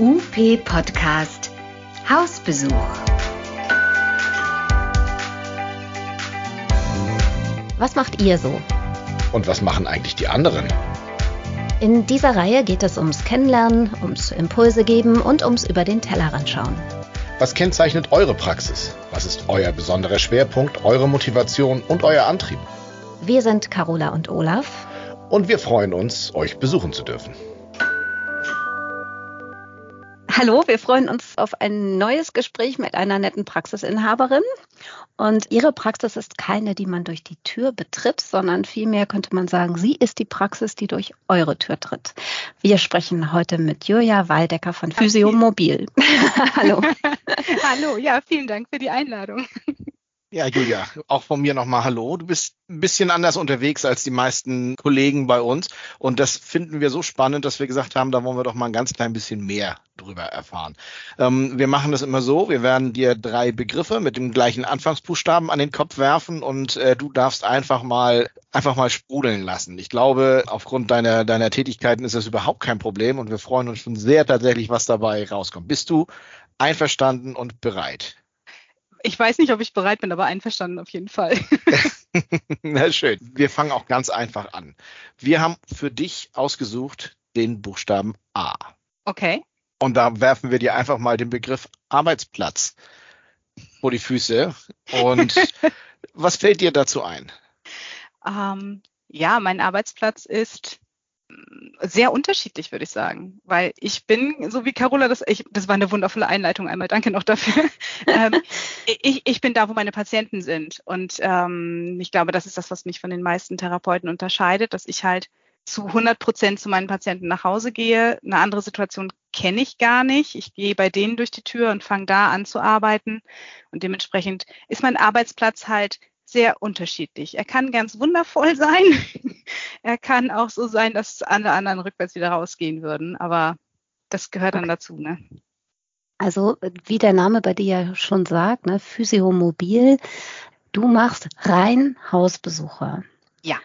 UP Podcast Hausbesuch. Was macht ihr so? Und was machen eigentlich die anderen? In dieser Reihe geht es ums Kennenlernen, ums Impulse geben und ums über den Tellerrand schauen. Was kennzeichnet eure Praxis? Was ist euer besonderer Schwerpunkt, eure Motivation und euer Antrieb? Wir sind Carola und Olaf. Und wir freuen uns, euch besuchen zu dürfen. Hallo, wir freuen uns auf ein neues Gespräch mit einer netten Praxisinhaberin. Und ihre Praxis ist keine, die man durch die Tür betritt, sondern vielmehr könnte man sagen, sie ist die Praxis, die durch eure Tür tritt. Wir sprechen heute mit Julia Waldecker von Physiomobil. Hallo. Hallo, ja, vielen Dank für die Einladung. Ja, Julia, auch von mir nochmal Hallo. Du bist ein bisschen anders unterwegs als die meisten Kollegen bei uns. Und das finden wir so spannend, dass wir gesagt haben, da wollen wir doch mal ein ganz klein bisschen mehr drüber erfahren. Ähm, wir machen das immer so. Wir werden dir drei Begriffe mit dem gleichen Anfangsbuchstaben an den Kopf werfen und äh, du darfst einfach mal, einfach mal sprudeln lassen. Ich glaube, aufgrund deiner, deiner Tätigkeiten ist das überhaupt kein Problem und wir freuen uns schon sehr tatsächlich, was dabei rauskommt. Bist du einverstanden und bereit? Ich weiß nicht, ob ich bereit bin, aber einverstanden auf jeden Fall. Na schön. Wir fangen auch ganz einfach an. Wir haben für dich ausgesucht den Buchstaben A. Okay. Und da werfen wir dir einfach mal den Begriff Arbeitsplatz vor die Füße. Und was fällt dir dazu ein? Ähm, ja, mein Arbeitsplatz ist sehr unterschiedlich, würde ich sagen. Weil ich bin, so wie Carola das, ich, das war eine wundervolle Einleitung einmal, danke noch dafür. ähm, ich, ich bin da, wo meine Patienten sind. Und ähm, ich glaube, das ist das, was mich von den meisten Therapeuten unterscheidet, dass ich halt zu 100 Prozent zu meinen Patienten nach Hause gehe. Eine andere Situation kenne ich gar nicht. Ich gehe bei denen durch die Tür und fange da an zu arbeiten. Und dementsprechend ist mein Arbeitsplatz halt sehr unterschiedlich. Er kann ganz wundervoll sein. er kann auch so sein, dass alle anderen rückwärts wieder rausgehen würden. Aber das gehört dann dazu, ne? Also, wie der Name bei dir ja schon sagt, ne, Physiomobil, du machst rein Hausbesucher. Ja.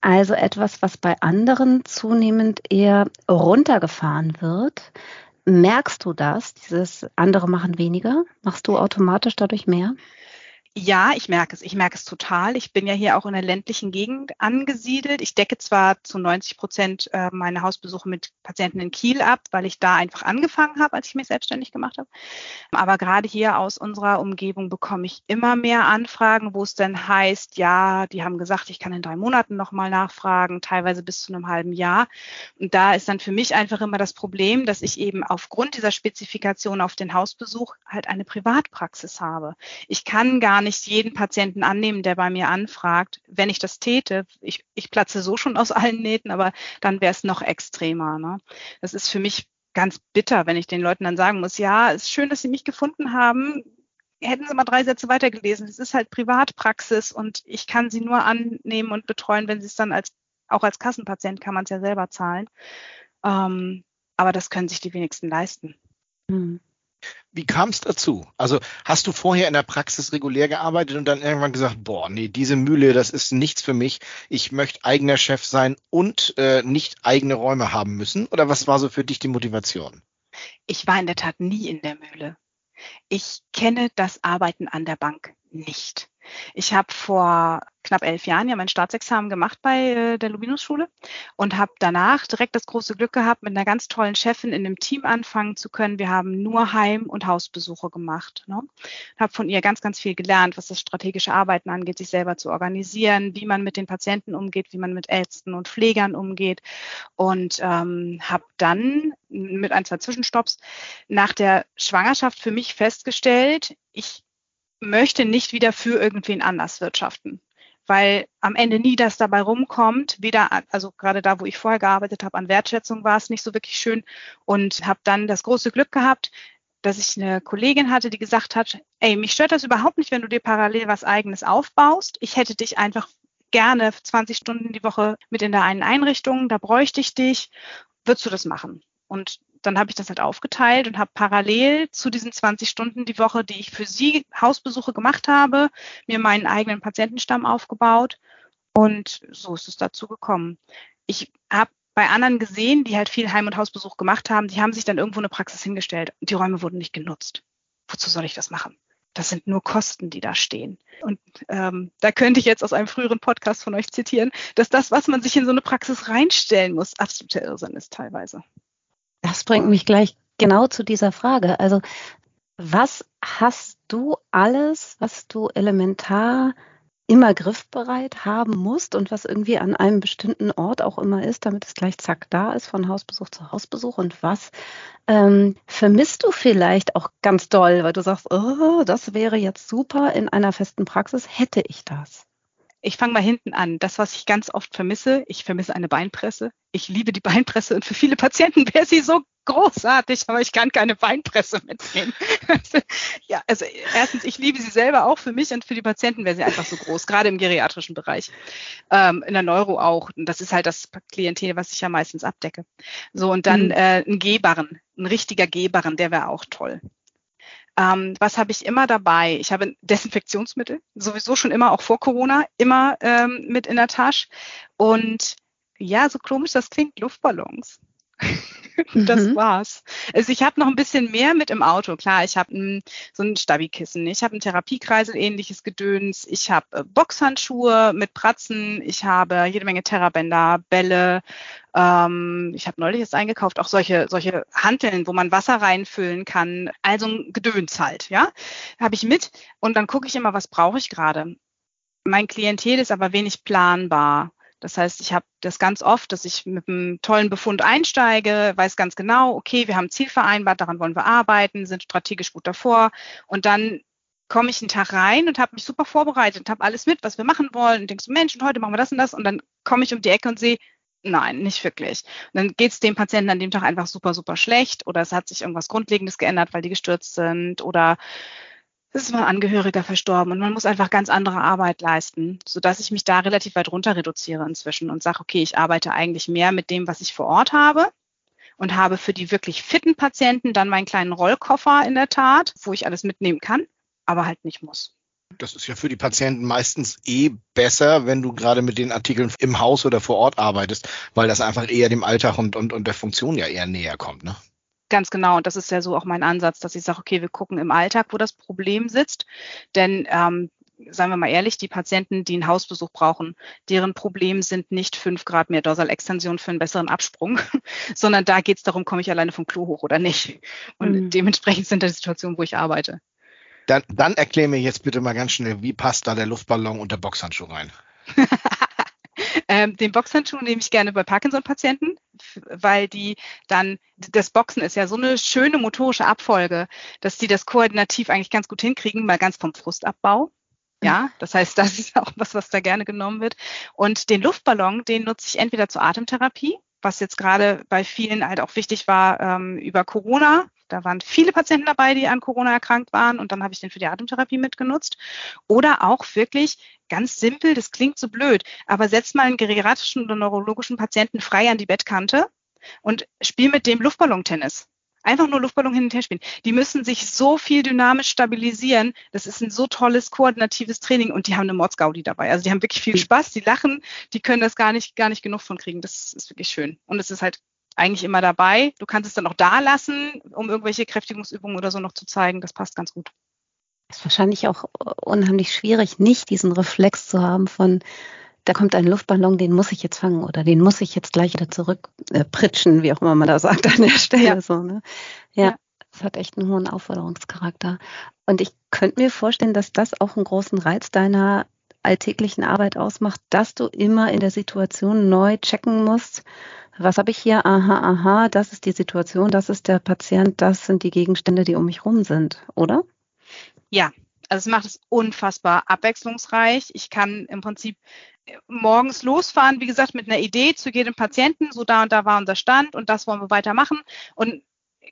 Also etwas, was bei anderen zunehmend eher runtergefahren wird. Merkst du das? Dieses andere machen weniger? Machst du automatisch dadurch mehr? Ja, ich merke es. Ich merke es total. Ich bin ja hier auch in der ländlichen Gegend angesiedelt. Ich decke zwar zu 90 Prozent äh, meine Hausbesuche mit Patienten in Kiel ab, weil ich da einfach angefangen habe, als ich mich selbstständig gemacht habe. Aber gerade hier aus unserer Umgebung bekomme ich immer mehr Anfragen, wo es dann heißt, ja, die haben gesagt, ich kann in drei Monaten nochmal nachfragen, teilweise bis zu einem halben Jahr. Und da ist dann für mich einfach immer das Problem, dass ich eben aufgrund dieser Spezifikation auf den Hausbesuch halt eine Privatpraxis habe. Ich kann gar nicht nicht jeden Patienten annehmen, der bei mir anfragt. Wenn ich das täte, ich, ich platze so schon aus allen Nähten, aber dann wäre es noch extremer. Ne? Das ist für mich ganz bitter, wenn ich den Leuten dann sagen muss, ja, ist schön, dass Sie mich gefunden haben. Hätten Sie mal drei Sätze weitergelesen. Es ist halt Privatpraxis und ich kann Sie nur annehmen und betreuen, wenn Sie es dann als, auch als Kassenpatient kann man es ja selber zahlen. Ähm, aber das können sich die wenigsten leisten. Mhm. Wie kam es dazu? Also hast du vorher in der Praxis regulär gearbeitet und dann irgendwann gesagt, boah, nee, diese Mühle, das ist nichts für mich. Ich möchte eigener Chef sein und äh, nicht eigene Räume haben müssen? Oder was war so für dich die Motivation? Ich war in der Tat nie in der Mühle. Ich kenne das Arbeiten an der Bank nicht. Ich habe vor knapp elf Jahren ja mein Staatsexamen gemacht bei äh, der Lubinus-Schule und habe danach direkt das große Glück gehabt, mit einer ganz tollen Chefin in einem Team anfangen zu können. Wir haben nur Heim- und Hausbesuche gemacht. Ne? Habe von ihr ganz, ganz viel gelernt, was das strategische Arbeiten angeht, sich selber zu organisieren, wie man mit den Patienten umgeht, wie man mit Ärzten und Pflegern umgeht und ähm, habe dann mit ein, zwei Zwischenstopps nach der Schwangerschaft für mich festgestellt, ich möchte nicht wieder für irgendwen anders wirtschaften, weil am Ende nie das dabei rumkommt. Weder, also gerade da, wo ich vorher gearbeitet habe, an Wertschätzung war es nicht so wirklich schön und habe dann das große Glück gehabt, dass ich eine Kollegin hatte, die gesagt hat, ey, mich stört das überhaupt nicht, wenn du dir parallel was eigenes aufbaust. Ich hätte dich einfach gerne 20 Stunden die Woche mit in der einen Einrichtung, da bräuchte ich dich. Würdest du das machen? Und dann habe ich das halt aufgeteilt und habe parallel zu diesen 20 Stunden die Woche, die ich für sie Hausbesuche gemacht habe, mir meinen eigenen Patientenstamm aufgebaut und so ist es dazu gekommen. Ich habe bei anderen gesehen, die halt viel Heim- und Hausbesuch gemacht haben, die haben sich dann irgendwo eine Praxis hingestellt und die Räume wurden nicht genutzt. Wozu soll ich das machen? Das sind nur Kosten, die da stehen. Und ähm, da könnte ich jetzt aus einem früheren Podcast von euch zitieren, dass das, was man sich in so eine Praxis reinstellen muss, absoluter Irrsinn ist teilweise. Das bringt mich gleich genau zu dieser Frage. Also was hast du alles, was du elementar immer griffbereit haben musst und was irgendwie an einem bestimmten Ort auch immer ist, damit es gleich zack da ist, von Hausbesuch zu Hausbesuch und was ähm, vermisst du vielleicht auch ganz doll, weil du sagst, oh, das wäre jetzt super in einer festen Praxis, hätte ich das. Ich fange mal hinten an. Das, was ich ganz oft vermisse, ich vermisse eine Beinpresse. Ich liebe die Beinpresse und für viele Patienten wäre sie so großartig, aber ich kann keine Beinpresse mitnehmen. ja, also erstens, ich liebe sie selber auch für mich und für die Patienten wäre sie einfach so groß, gerade im geriatrischen Bereich. Ähm, in der Neuro auch. Und das ist halt das Klientel, was ich ja meistens abdecke. So, und dann mhm. äh, ein Gehbarren, ein richtiger Gehbarren, der wäre auch toll. Ähm, was habe ich immer dabei? Ich habe Desinfektionsmittel, sowieso schon immer, auch vor Corona, immer ähm, mit in der Tasche. Und ja, so komisch das klingt, Luftballons. das mhm. war's. Also ich habe noch ein bisschen mehr mit im Auto. Klar, ich habe so ein Stabikissen, ich habe ein Therapiekreisel ähnliches Gedöns, ich habe äh, Boxhandschuhe mit Pratzen, ich habe jede Menge Terrabänder, Bälle. Ähm, ich habe neulich jetzt eingekauft, auch solche solche Hanteln, wo man Wasser reinfüllen kann. Also ein Gedöns halt, ja, habe ich mit. Und dann gucke ich immer, was brauche ich gerade. Mein Klientel ist aber wenig planbar. Das heißt, ich habe das ganz oft, dass ich mit einem tollen Befund einsteige, weiß ganz genau, okay, wir haben ein Ziel vereinbart, daran wollen wir arbeiten, sind strategisch gut davor und dann komme ich einen Tag rein und habe mich super vorbereitet, habe alles mit, was wir machen wollen und denkst, so, Mensch, und heute machen wir das und das und dann komme ich um die Ecke und sehe, nein, nicht wirklich. Und dann geht es dem Patienten an dem Tag einfach super, super schlecht oder es hat sich irgendwas Grundlegendes geändert, weil die gestürzt sind oder ist mal ein Angehöriger verstorben und man muss einfach ganz andere Arbeit leisten, sodass ich mich da relativ weit runter reduziere inzwischen und sage, okay, ich arbeite eigentlich mehr mit dem, was ich vor Ort habe und habe für die wirklich fitten Patienten dann meinen kleinen Rollkoffer in der Tat, wo ich alles mitnehmen kann, aber halt nicht muss. Das ist ja für die Patienten meistens eh besser, wenn du gerade mit den Artikeln im Haus oder vor Ort arbeitest, weil das einfach eher dem Alltag und, und, und der Funktion ja eher näher kommt. Ne? Ganz genau. Und das ist ja so auch mein Ansatz, dass ich sage, okay, wir gucken im Alltag, wo das Problem sitzt. Denn ähm, sagen wir mal ehrlich, die Patienten, die einen Hausbesuch brauchen, deren Problem sind nicht fünf Grad mehr Dorsalextension für einen besseren Absprung, sondern da geht es darum, komme ich alleine vom Klo hoch oder nicht. Und mhm. dementsprechend sind das Situationen, wo ich arbeite. Dann, dann erklär mir jetzt bitte mal ganz schnell, wie passt da der Luftballon und der Boxhandschuh rein? Ähm, den Boxhandschuh nehme ich gerne bei Parkinson-Patienten, weil die dann, das Boxen ist ja so eine schöne motorische Abfolge, dass die das koordinativ eigentlich ganz gut hinkriegen, mal ganz vom Frustabbau. Ja, das heißt, das ist auch was, was da gerne genommen wird. Und den Luftballon, den nutze ich entweder zur Atemtherapie, was jetzt gerade bei vielen halt auch wichtig war ähm, über Corona, da waren viele Patienten dabei, die an Corona erkrankt waren und dann habe ich den für die Atemtherapie mitgenutzt. Oder auch wirklich ganz simpel, das klingt so blöd, aber setz mal einen geriatrischen oder neurologischen Patienten frei an die Bettkante und spiel mit dem Luftballontennis. Einfach nur Luftballon hin und her spielen. Die müssen sich so viel dynamisch stabilisieren. Das ist ein so tolles koordinatives Training und die haben eine Mordsgaudi dabei. Also die haben wirklich viel Spaß, die lachen, die können das gar nicht, gar nicht genug von kriegen. Das ist wirklich schön. Und es ist halt eigentlich immer dabei. Du kannst es dann auch da lassen, um irgendwelche Kräftigungsübungen oder so noch zu zeigen. Das passt ganz gut. Es ist wahrscheinlich auch unheimlich schwierig, nicht diesen Reflex zu haben von, da kommt ein Luftballon, den muss ich jetzt fangen oder den muss ich jetzt gleich wieder zurückpritschen, äh, wie auch immer man da sagt an der Stelle. Ja. So, ne? ja, ja, es hat echt einen hohen Aufforderungscharakter. Und ich könnte mir vorstellen, dass das auch einen großen Reiz deiner alltäglichen Arbeit ausmacht, dass du immer in der Situation neu checken musst, was habe ich hier? Aha, aha, das ist die Situation, das ist der Patient, das sind die Gegenstände, die um mich rum sind, oder? Ja, also es macht es unfassbar abwechslungsreich. Ich kann im Prinzip äh, morgens losfahren, wie gesagt, mit einer Idee zu jedem Patienten, so da und da war unser Stand und das wollen wir weitermachen. Und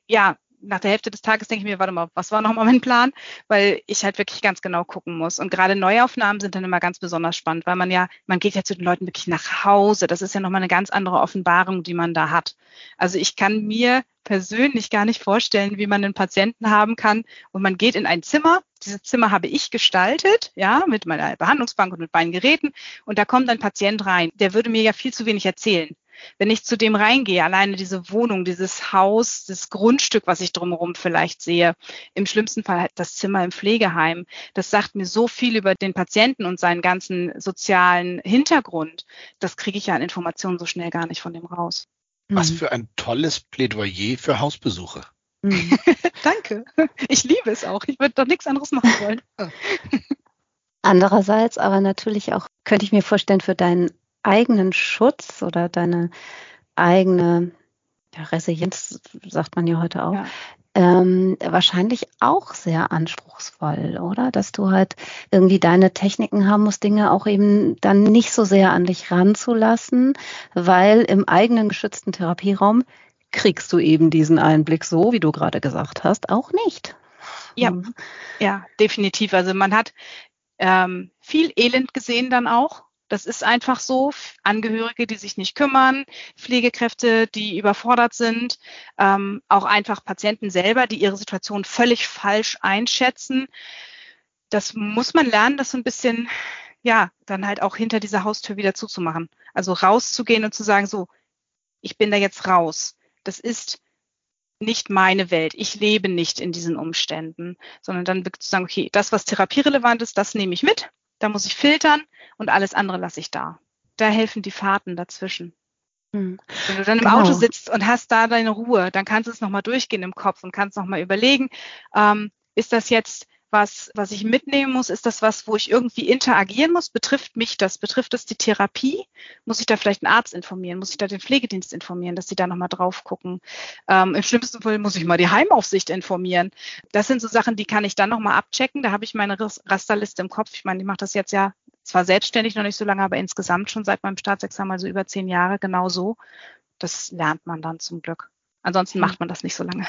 ja, nach der Hälfte des Tages denke ich mir, warte mal, was war nochmal mein Plan? Weil ich halt wirklich ganz genau gucken muss. Und gerade Neuaufnahmen sind dann immer ganz besonders spannend, weil man ja, man geht ja zu den Leuten wirklich nach Hause. Das ist ja nochmal eine ganz andere Offenbarung, die man da hat. Also ich kann mir persönlich gar nicht vorstellen, wie man einen Patienten haben kann und man geht in ein Zimmer. Dieses Zimmer habe ich gestaltet, ja, mit meiner Behandlungsbank und mit meinen Geräten. Und da kommt ein Patient rein. Der würde mir ja viel zu wenig erzählen. Wenn ich zu dem reingehe, alleine diese Wohnung, dieses Haus, das Grundstück, was ich drumherum vielleicht sehe, im schlimmsten Fall halt das Zimmer im Pflegeheim, das sagt mir so viel über den Patienten und seinen ganzen sozialen Hintergrund. Das kriege ich ja an Informationen so schnell gar nicht von dem raus. Was mhm. für ein tolles Plädoyer für Hausbesuche. Mhm. Danke. Ich liebe es auch. Ich würde doch nichts anderes machen wollen. Andererseits aber natürlich auch, könnte ich mir vorstellen, für deinen eigenen Schutz oder deine eigene ja, Resilienz, sagt man ja heute auch, ja. Ähm, wahrscheinlich auch sehr anspruchsvoll, oder? Dass du halt irgendwie deine Techniken haben musst, Dinge auch eben dann nicht so sehr an dich ranzulassen, weil im eigenen geschützten Therapieraum kriegst du eben diesen Einblick so, wie du gerade gesagt hast, auch nicht. Ja, mhm. ja, definitiv. Also man hat ähm, viel Elend gesehen dann auch. Das ist einfach so. Angehörige, die sich nicht kümmern, Pflegekräfte, die überfordert sind, ähm, auch einfach Patienten selber, die ihre Situation völlig falsch einschätzen. Das muss man lernen, das so ein bisschen, ja, dann halt auch hinter dieser Haustür wieder zuzumachen. Also rauszugehen und zu sagen, so, ich bin da jetzt raus. Das ist nicht meine Welt. Ich lebe nicht in diesen Umständen, sondern dann zu sagen, okay, das, was therapierelevant ist, das nehme ich mit. Da muss ich filtern und alles andere lasse ich da. Da helfen die Fahrten dazwischen. Hm. Wenn du dann im genau. Auto sitzt und hast da deine Ruhe, dann kannst du es nochmal durchgehen im Kopf und kannst nochmal überlegen, ähm, ist das jetzt was, was ich mitnehmen muss? Ist das was, wo ich irgendwie interagieren muss? Betrifft mich das? Betrifft es die Therapie? Muss ich da vielleicht einen Arzt informieren? Muss ich da den Pflegedienst informieren, dass sie da nochmal drauf gucken? Ähm, Im schlimmsten Fall muss ich mal die Heimaufsicht informieren. Das sind so Sachen, die kann ich dann nochmal abchecken. Da habe ich meine Rasterliste im Kopf. Ich meine, ich mache das jetzt ja zwar selbstständig noch nicht so lange, aber insgesamt schon seit meinem Staatsexamen, also über zehn Jahre, genau so. Das lernt man dann zum Glück. Ansonsten macht man das nicht so lange.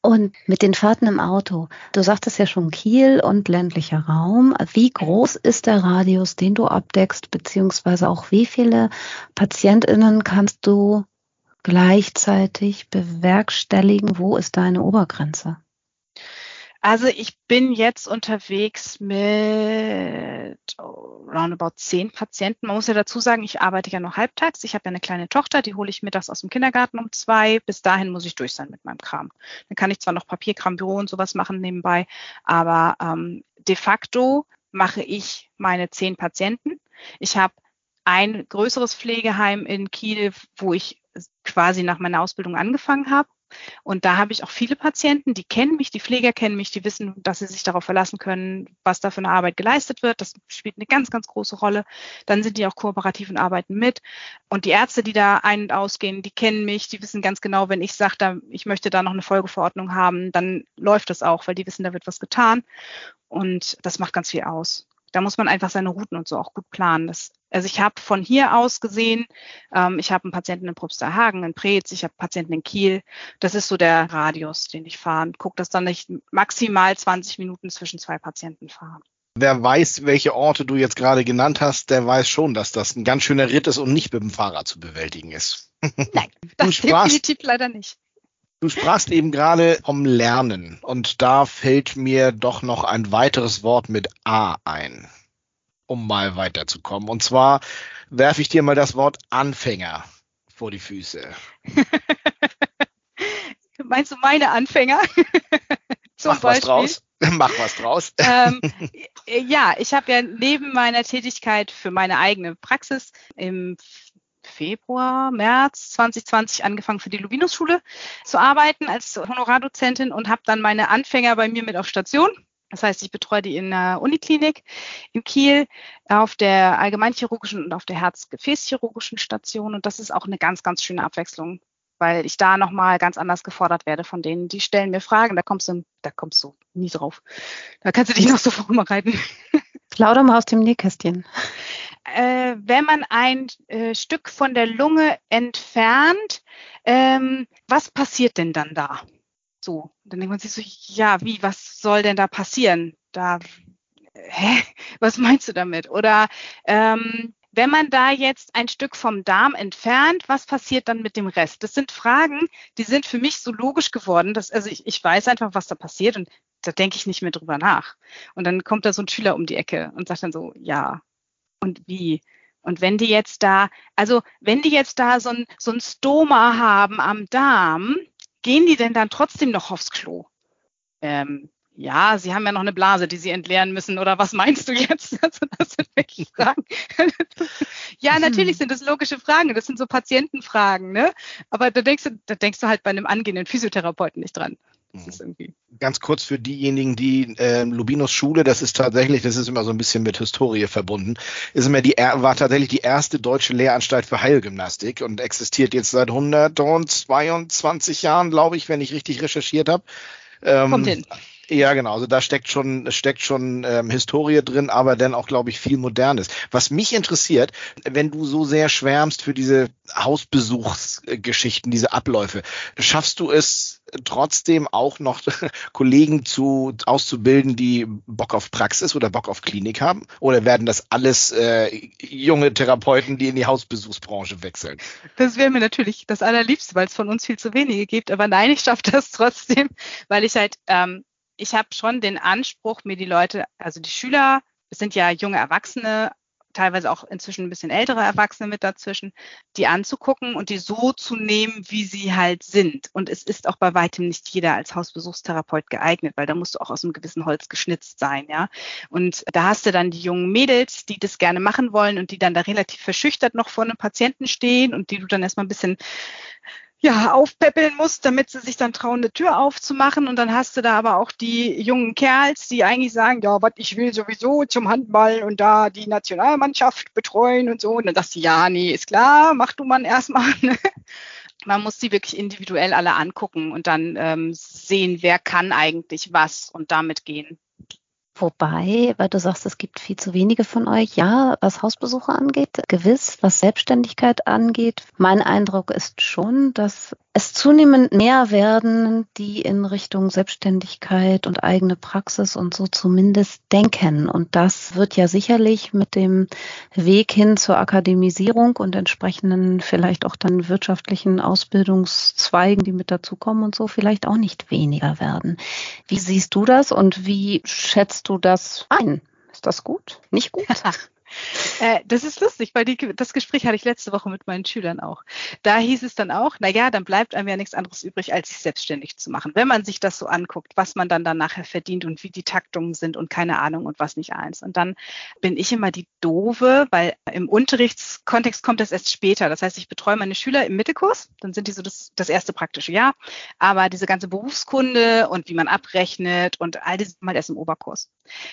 Und mit den Fahrten im Auto, du sagtest ja schon Kiel und ländlicher Raum. Wie groß ist der Radius, den du abdeckst, beziehungsweise auch wie viele PatientInnen kannst du gleichzeitig bewerkstelligen? Wo ist deine Obergrenze? Also ich bin jetzt unterwegs mit roundabout zehn Patienten. Man muss ja dazu sagen, ich arbeite ja noch halbtags. Ich habe ja eine kleine Tochter, die hole ich mittags aus dem Kindergarten um zwei. Bis dahin muss ich durch sein mit meinem Kram. Dann kann ich zwar noch Papierkram, Büro und sowas machen nebenbei, aber ähm, de facto mache ich meine zehn Patienten. Ich habe ein größeres Pflegeheim in Kiel, wo ich quasi nach meiner Ausbildung angefangen habe. Und da habe ich auch viele Patienten, die kennen mich, die Pfleger kennen mich, die wissen, dass sie sich darauf verlassen können, was da für eine Arbeit geleistet wird. Das spielt eine ganz, ganz große Rolle. Dann sind die auch kooperativ und arbeiten mit. Und die Ärzte, die da ein- und ausgehen, die kennen mich, die wissen ganz genau, wenn ich sage, ich möchte da noch eine Folgeverordnung haben, dann läuft das auch, weil die wissen, da wird was getan. Und das macht ganz viel aus da muss man einfach seine Routen und so auch gut planen. Das, also ich habe von hier aus gesehen, ähm, ich habe einen Patienten in Probsterhagen, in Preetz, ich habe Patienten in Kiel. Das ist so der Radius, den ich fahre und gucke, dass dann nicht maximal 20 Minuten zwischen zwei Patienten fahre. Wer weiß, welche Orte du jetzt gerade genannt hast, der weiß schon, dass das ein ganz schöner Ritt ist und nicht mit dem Fahrrad zu bewältigen ist. Nein, das sprachst, definitiv leider nicht. Du sprachst eben gerade vom Lernen und da fällt mir doch noch ein weiteres Wort mit A ein, um mal weiterzukommen. Und zwar werfe ich dir mal das Wort Anfänger vor die Füße. Meinst du meine Anfänger? Zum Mach Beispiel? was draus. Mach was draus. Ähm, ja, ich habe ja neben meiner Tätigkeit für meine eigene Praxis im Februar, März 2020 angefangen für die Lubinus-Schule zu arbeiten als Honorardozentin und habe dann meine Anfänger bei mir mit auf Station. Das heißt, ich betreue die in der Uniklinik in Kiel auf der allgemeinchirurgischen und auf der Herz-Gefäßchirurgischen Station. Und das ist auch eine ganz, ganz schöne Abwechslung, weil ich da nochmal ganz anders gefordert werde von denen. Die stellen mir Fragen, da kommst du, da kommst du nie drauf. Da kannst du dich noch so vorbereiten. Plauder mal aus dem Nähkästchen äh, wenn man ein äh, Stück von der Lunge entfernt, ähm, was passiert denn dann da? So, dann denkt man sich so, ja, wie, was soll denn da passieren? Da, hä, was meinst du damit? Oder ähm, wenn man da jetzt ein Stück vom Darm entfernt, was passiert dann mit dem Rest? Das sind Fragen, die sind für mich so logisch geworden, dass, also ich, ich weiß einfach, was da passiert und da denke ich nicht mehr drüber nach. Und dann kommt da so ein Schüler um die Ecke und sagt dann so, ja, und wie Und wenn die jetzt da, also wenn die jetzt da so ein, so ein Stoma haben am Darm, gehen die denn dann trotzdem noch aufs Klo? Ähm, ja, Sie haben ja noch eine Blase, die Sie entleeren müssen, oder was meinst du jetzt? Also das sind welche Fragen. ja, natürlich sind das logische Fragen, das sind so Patientenfragen, ne? Aber da denkst du, da denkst du halt bei einem angehenden Physiotherapeuten nicht dran. Mhm. Ganz kurz für diejenigen, die äh, Lubinos Schule, das ist tatsächlich, das ist immer so ein bisschen mit Historie verbunden, ist immer die war tatsächlich die erste deutsche Lehranstalt für Heilgymnastik und existiert jetzt seit 122 Jahren, glaube ich, wenn ich richtig recherchiert habe. Ähm, Kommt hin. Ja, genau. Also da steckt schon, steckt schon ähm, Historie drin, aber dann auch, glaube ich, viel Modernes. Was mich interessiert, wenn du so sehr schwärmst für diese Hausbesuchsgeschichten, diese Abläufe, schaffst du es trotzdem auch noch Kollegen zu auszubilden, die Bock auf Praxis oder Bock auf Klinik haben? Oder werden das alles äh, junge Therapeuten, die in die Hausbesuchsbranche wechseln? Das wäre mir natürlich das Allerliebste, weil es von uns viel zu wenige gibt. Aber nein, ich schaffe das trotzdem, weil ich halt, ähm, ich habe schon den Anspruch, mir die Leute, also die Schüler, es sind ja junge Erwachsene, teilweise auch inzwischen ein bisschen ältere Erwachsene mit dazwischen, die anzugucken und die so zu nehmen, wie sie halt sind. Und es ist auch bei weitem nicht jeder als Hausbesuchstherapeut geeignet, weil da musst du auch aus einem gewissen Holz geschnitzt sein, ja. Und da hast du dann die jungen Mädels, die das gerne machen wollen und die dann da relativ verschüchtert noch vor einem Patienten stehen und die du dann erstmal ein bisschen ja, aufpäppeln musst, damit sie sich dann trauen, eine Tür aufzumachen. Und dann hast du da aber auch die jungen Kerls, die eigentlich sagen, ja, was ich will sowieso zum Handball und da die Nationalmannschaft betreuen und so. Und dann sagst du, ja, nee, ist klar, mach du mal erstmal. ne? Man muss die wirklich individuell alle angucken und dann ähm, sehen, wer kann eigentlich was und damit gehen. Wobei, weil du sagst, es gibt viel zu wenige von euch. Ja, was Hausbesuche angeht, gewiss. Was Selbstständigkeit angeht, mein Eindruck ist schon, dass es zunehmend mehr werden, die in Richtung Selbstständigkeit und eigene Praxis und so zumindest denken. Und das wird ja sicherlich mit dem Weg hin zur Akademisierung und entsprechenden vielleicht auch dann wirtschaftlichen Ausbildungszweigen, die mit dazukommen und so, vielleicht auch nicht weniger werden. Wie siehst du das und wie schätzt du das ein? Ist das gut? Nicht gut? Äh, das ist lustig, weil die, das Gespräch hatte ich letzte Woche mit meinen Schülern auch. Da hieß es dann auch, na ja, dann bleibt einem ja nichts anderes übrig, als sich selbstständig zu machen. Wenn man sich das so anguckt, was man dann, dann nachher verdient und wie die Taktungen sind und keine Ahnung und was nicht eins. Und dann bin ich immer die Dove, weil im Unterrichtskontext kommt das erst später. Das heißt, ich betreue meine Schüler im Mittelkurs, dann sind die so das, das erste praktische Jahr. Aber diese ganze Berufskunde und wie man abrechnet und all das mal erst im Oberkurs.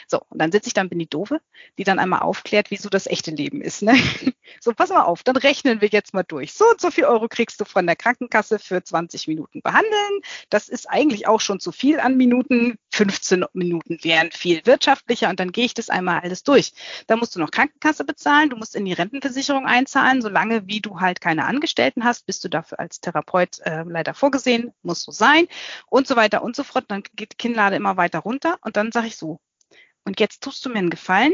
So, und dann sitze ich dann, bin die Dove, die dann einmal aufklärt, wie so das echte Leben ist. Ne? So, pass mal auf, dann rechnen wir jetzt mal durch. So und so viel Euro kriegst du von der Krankenkasse für 20 Minuten behandeln. Das ist eigentlich auch schon zu viel an Minuten. 15 Minuten wären viel wirtschaftlicher und dann gehe ich das einmal alles durch. Da musst du noch Krankenkasse bezahlen, du musst in die Rentenversicherung einzahlen, solange wie du halt keine Angestellten hast, bist du dafür als Therapeut äh, leider vorgesehen, muss so sein und so weiter und so fort. Dann geht die Kinnlade immer weiter runter und dann sage ich so, und jetzt tust du mir einen Gefallen,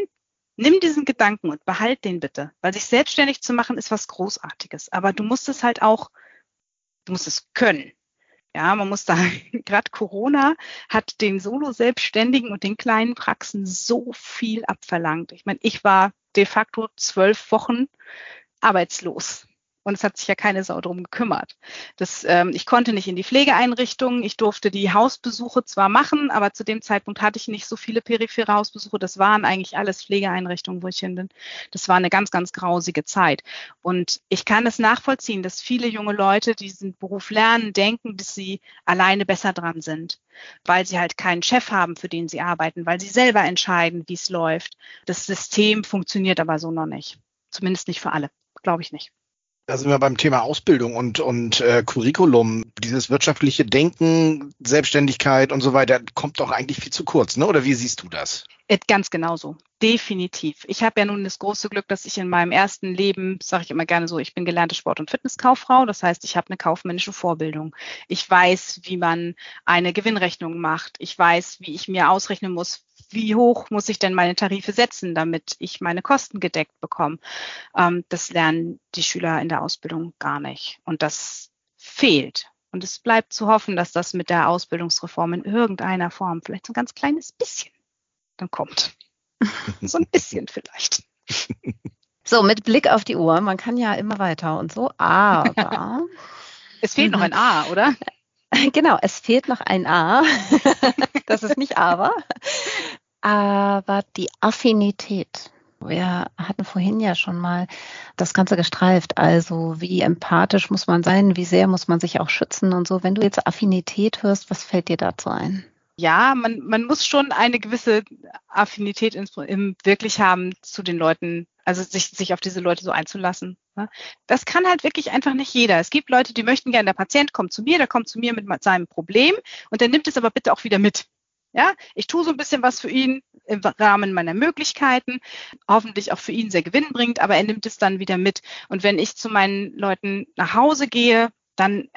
nimm diesen Gedanken und behalt den bitte, weil sich selbstständig zu machen ist was Großartiges. Aber du musst es halt auch, du musst es können. Ja, man muss da, gerade Corona hat den Solo-Selbstständigen und den kleinen Praxen so viel abverlangt. Ich meine, ich war de facto zwölf Wochen arbeitslos. Und es hat sich ja keine Sau drum gekümmert. Das, ähm, ich konnte nicht in die Pflegeeinrichtungen. Ich durfte die Hausbesuche zwar machen, aber zu dem Zeitpunkt hatte ich nicht so viele periphere Hausbesuche. Das waren eigentlich alles Pflegeeinrichtungen, wo ich hin bin. Das war eine ganz, ganz grausige Zeit. Und ich kann es nachvollziehen, dass viele junge Leute diesen Beruf lernen, denken, dass sie alleine besser dran sind, weil sie halt keinen Chef haben, für den sie arbeiten, weil sie selber entscheiden, wie es läuft. Das System funktioniert aber so noch nicht. Zumindest nicht für alle. Glaube ich nicht. Da sind wir beim Thema Ausbildung und, und äh, Curriculum. Dieses wirtschaftliche Denken, Selbstständigkeit und so weiter kommt doch eigentlich viel zu kurz, ne? Oder wie siehst du das? Äh, Ganz genauso, definitiv. Ich habe ja nun das große Glück, dass ich in meinem ersten Leben, sage ich immer gerne so, ich bin gelernte Sport- und Fitnesskauffrau. Das heißt, ich habe eine kaufmännische Vorbildung. Ich weiß, wie man eine Gewinnrechnung macht. Ich weiß, wie ich mir ausrechnen muss, wie hoch muss ich denn meine Tarife setzen, damit ich meine Kosten gedeckt bekomme. Ähm, das lernen die Schüler in der Ausbildung gar nicht. Und das fehlt. Und es bleibt zu hoffen, dass das mit der Ausbildungsreform in irgendeiner Form, vielleicht so ein ganz kleines bisschen, dann kommt. So ein bisschen vielleicht. So, mit Blick auf die Uhr, man kann ja immer weiter und so, aber. es fehlt noch ein A, oder? Genau, es fehlt noch ein A. das ist nicht aber. Aber die Affinität. Wir hatten vorhin ja schon mal das Ganze gestreift. Also wie empathisch muss man sein, wie sehr muss man sich auch schützen und so. Wenn du jetzt Affinität hörst, was fällt dir dazu ein? Ja, man, man muss schon eine gewisse Affinität im, im wirklich haben zu den Leuten, also sich, sich auf diese Leute so einzulassen. Ne? Das kann halt wirklich einfach nicht jeder. Es gibt Leute, die möchten gerne, der Patient kommt zu mir, der kommt zu mir mit seinem Problem und der nimmt es aber bitte auch wieder mit. Ja, ich tue so ein bisschen was für ihn im Rahmen meiner Möglichkeiten, hoffentlich auch für ihn sehr gewinnbringend, aber er nimmt es dann wieder mit. Und wenn ich zu meinen Leuten nach Hause gehe, dann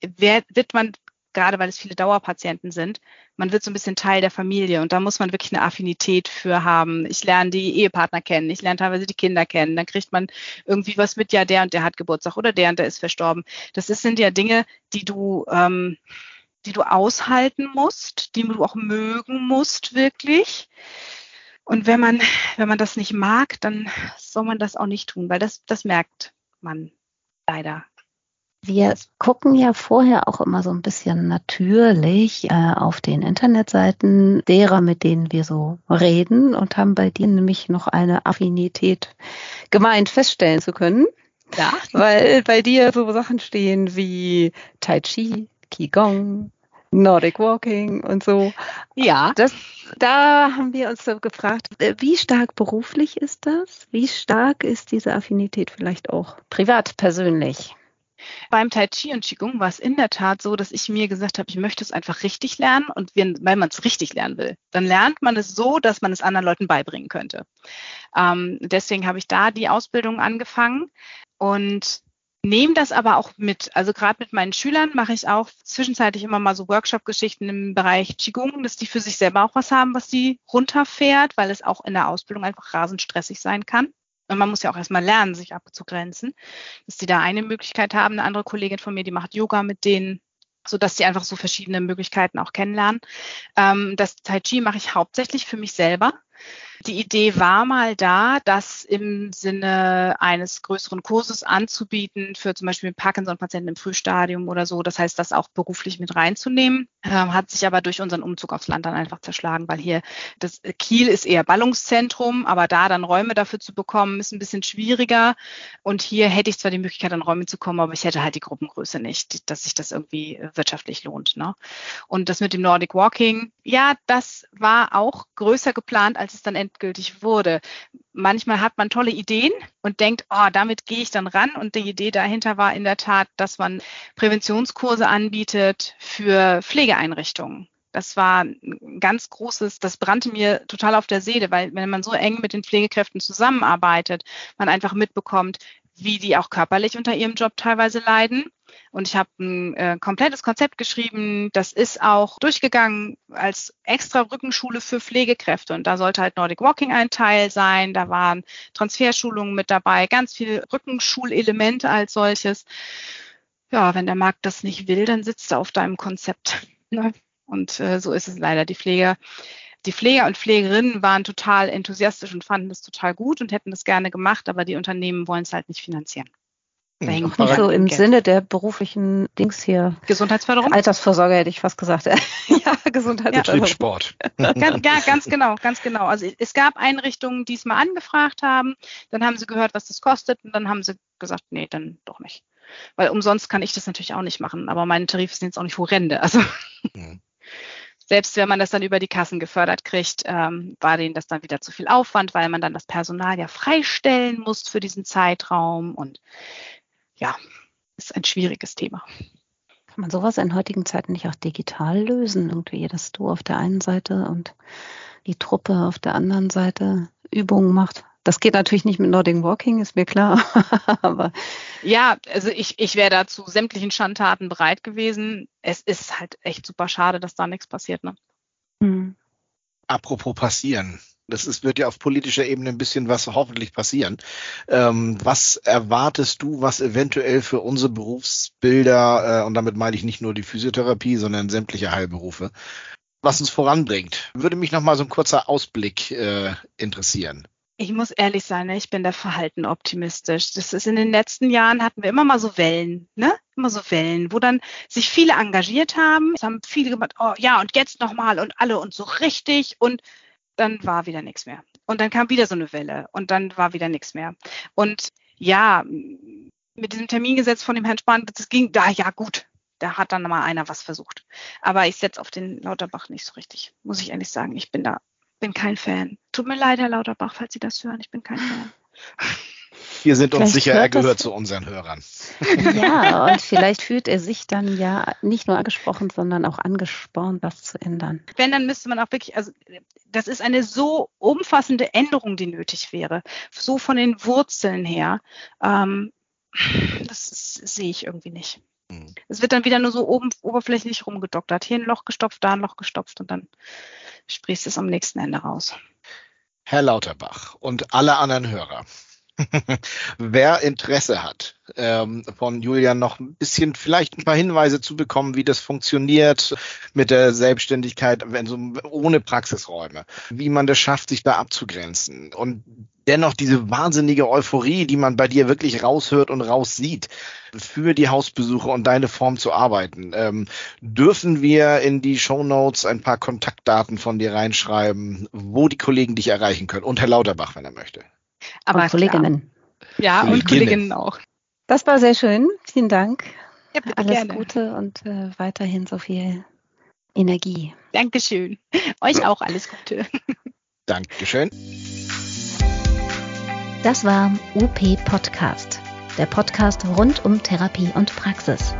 wird man gerade weil es viele Dauerpatienten sind, man wird so ein bisschen Teil der Familie und da muss man wirklich eine Affinität für haben. Ich lerne die Ehepartner kennen, ich lerne teilweise die Kinder kennen, dann kriegt man irgendwie was mit, ja, der und der hat Geburtstag oder der und der ist verstorben. Das sind ja Dinge, die du, ähm, die du aushalten musst, die du auch mögen musst, wirklich. Und wenn man, wenn man das nicht mag, dann soll man das auch nicht tun, weil das, das merkt man leider wir gucken ja vorher auch immer so ein bisschen natürlich äh, auf den Internetseiten derer, mit denen wir so reden und haben bei dir nämlich noch eine Affinität gemeint feststellen zu können. Ja. Weil bei dir so Sachen stehen wie Tai Chi, Qigong, Nordic Walking und so. Ja. Das, da haben wir uns so gefragt, äh, wie stark beruflich ist das? Wie stark ist diese Affinität vielleicht auch privat, persönlich? Beim Tai Chi und Qigong war es in der Tat so, dass ich mir gesagt habe, ich möchte es einfach richtig lernen und wenn, weil man es richtig lernen will, dann lernt man es so, dass man es anderen Leuten beibringen könnte. Ähm, deswegen habe ich da die Ausbildung angefangen und nehme das aber auch mit. Also gerade mit meinen Schülern mache ich auch zwischenzeitlich immer mal so Workshop-Geschichten im Bereich Qigong, dass die für sich selber auch was haben, was die runterfährt, weil es auch in der Ausbildung einfach rasend stressig sein kann. Und man muss ja auch erstmal lernen, sich abzugrenzen. Dass die da eine Möglichkeit haben. Eine andere Kollegin von mir, die macht Yoga mit denen, so dass sie einfach so verschiedene Möglichkeiten auch kennenlernen. Ähm, das Tai Chi mache ich hauptsächlich für mich selber. Die Idee war mal da, das im Sinne eines größeren Kurses anzubieten für zum Beispiel Parkinson-Patienten im Frühstadium oder so. Das heißt, das auch beruflich mit reinzunehmen. Ähm, hat sich aber durch unseren Umzug aufs Land dann einfach zerschlagen, weil hier das Kiel ist eher Ballungszentrum, aber da dann Räume dafür zu bekommen, ist ein bisschen schwieriger. Und hier hätte ich zwar die Möglichkeit, an Räume zu kommen, aber ich hätte halt die Gruppengröße nicht, dass sich das irgendwie wirtschaftlich lohnt. Ne? Und das mit dem Nordic Walking, ja, das war auch größer geplant, als es dann endgültig wurde. Manchmal hat man tolle Ideen und denkt, oh, damit gehe ich dann ran. Und die Idee dahinter war in der Tat, dass man Präventionskurse anbietet für Pflegeeinrichtungen. Das war ein ganz großes, das brannte mir total auf der Seele, weil wenn man so eng mit den Pflegekräften zusammenarbeitet, man einfach mitbekommt, wie die auch körperlich unter ihrem Job teilweise leiden. Und ich habe ein äh, komplettes Konzept geschrieben. Das ist auch durchgegangen als extra Rückenschule für Pflegekräfte. Und da sollte halt Nordic Walking ein Teil sein. Da waren Transferschulungen mit dabei, ganz viele Rückenschulelemente als solches. Ja, wenn der Markt das nicht will, dann sitzt er auf deinem Konzept. Ne? Und äh, so ist es leider. Die Pfleger die Pfleger und Pflegerinnen waren total enthusiastisch und fanden das total gut und hätten das gerne gemacht, aber die Unternehmen wollen es halt nicht finanzieren. Da hm, nicht so im Geld. Sinne der beruflichen Dings hier. Gesundheitsförderung? Altersvorsorge hätte ich fast gesagt. ja, Gesundheitsförderung. Betriebssport. ja, ganz genau, ganz genau. Also es gab Einrichtungen, die es mal angefragt haben, dann haben sie gehört, was das kostet und dann haben sie gesagt, nee, dann doch nicht. Weil umsonst kann ich das natürlich auch nicht machen, aber meine Tarife sind jetzt auch nicht horrende. Also. Mhm selbst wenn man das dann über die Kassen gefördert kriegt, ähm, war denen das dann wieder zu viel Aufwand, weil man dann das Personal ja freistellen muss für diesen Zeitraum. Und ja, ist ein schwieriges Thema. Kann man sowas in heutigen Zeiten nicht auch digital lösen? Irgendwie, dass du auf der einen Seite und die Truppe auf der anderen Seite Übungen macht? Das geht natürlich nicht mit Nordic Walking, ist mir klar. Aber ja, also ich, ich wäre da zu sämtlichen Schandtaten bereit gewesen. Es ist halt echt super schade, dass da nichts passiert. Ne? Hm. Apropos passieren. Das ist, wird ja auf politischer Ebene ein bisschen was hoffentlich passieren. Ähm, was erwartest du, was eventuell für unsere Berufsbilder, äh, und damit meine ich nicht nur die Physiotherapie, sondern sämtliche Heilberufe, was uns voranbringt? Würde mich noch mal so ein kurzer Ausblick äh, interessieren. Ich muss ehrlich sein, ne, ich bin da verhalten optimistisch. Das ist in den letzten Jahren hatten wir immer mal so Wellen, ne? Immer so Wellen, wo dann sich viele engagiert haben. Es haben viele gemacht, oh ja, und jetzt nochmal und alle und so richtig und dann war wieder nichts mehr. Und dann kam wieder so eine Welle und dann war wieder nichts mehr. Und ja, mit diesem Termingesetz von dem Herrn Spahn, das ging da, ja gut, da hat dann mal einer was versucht. Aber ich setze auf den Lauterbach nicht so richtig, muss ich ehrlich sagen. Ich bin da bin kein Fan. Tut mir leid, Herr Lauterbach, falls Sie das hören. Ich bin kein Fan. Wir sind uns sicher, er gehört zu unseren Hörern. Ja, und vielleicht fühlt er sich dann ja nicht nur angesprochen, sondern auch angespornt, was zu ändern. Wenn, dann müsste man auch wirklich, also das ist eine so umfassende Änderung, die nötig wäre. So von den Wurzeln her. Ähm, das sehe ich irgendwie nicht. Mhm. Es wird dann wieder nur so oben oberflächlich rumgedoktert. Hier ein Loch gestopft, da ein Loch gestopft und dann sprichst du es am nächsten Ende raus. Herr Lauterbach und alle anderen Hörer. Wer Interesse hat, ähm, von Julian noch ein bisschen, vielleicht ein paar Hinweise zu bekommen, wie das funktioniert mit der Selbstständigkeit, wenn so ohne Praxisräume, wie man das schafft, sich da abzugrenzen und dennoch diese wahnsinnige Euphorie, die man bei dir wirklich raushört und raussieht, für die Hausbesuche und deine Form zu arbeiten. Ähm, dürfen wir in die Show Notes ein paar Kontaktdaten von dir reinschreiben, wo die Kollegen dich erreichen können und Herr Lauterbach, wenn er möchte. Aber und Kolleginnen. Ja, Kolleginnen. und Kolleginnen auch. Das war sehr schön. Vielen Dank. Ja, Alles gerne. Gute und äh, weiterhin so viel Energie. Dankeschön. Euch auch alles Gute. Dankeschön. Das war UP Podcast, der Podcast rund um Therapie und Praxis.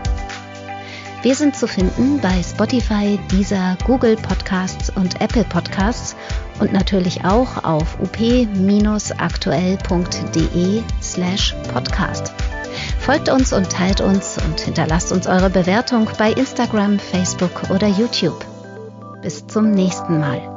Wir sind zu finden bei Spotify, Deezer, Google Podcasts und Apple Podcasts und natürlich auch auf up-aktuell.de slash podcast. Folgt uns und teilt uns und hinterlasst uns eure Bewertung bei Instagram, Facebook oder YouTube. Bis zum nächsten Mal.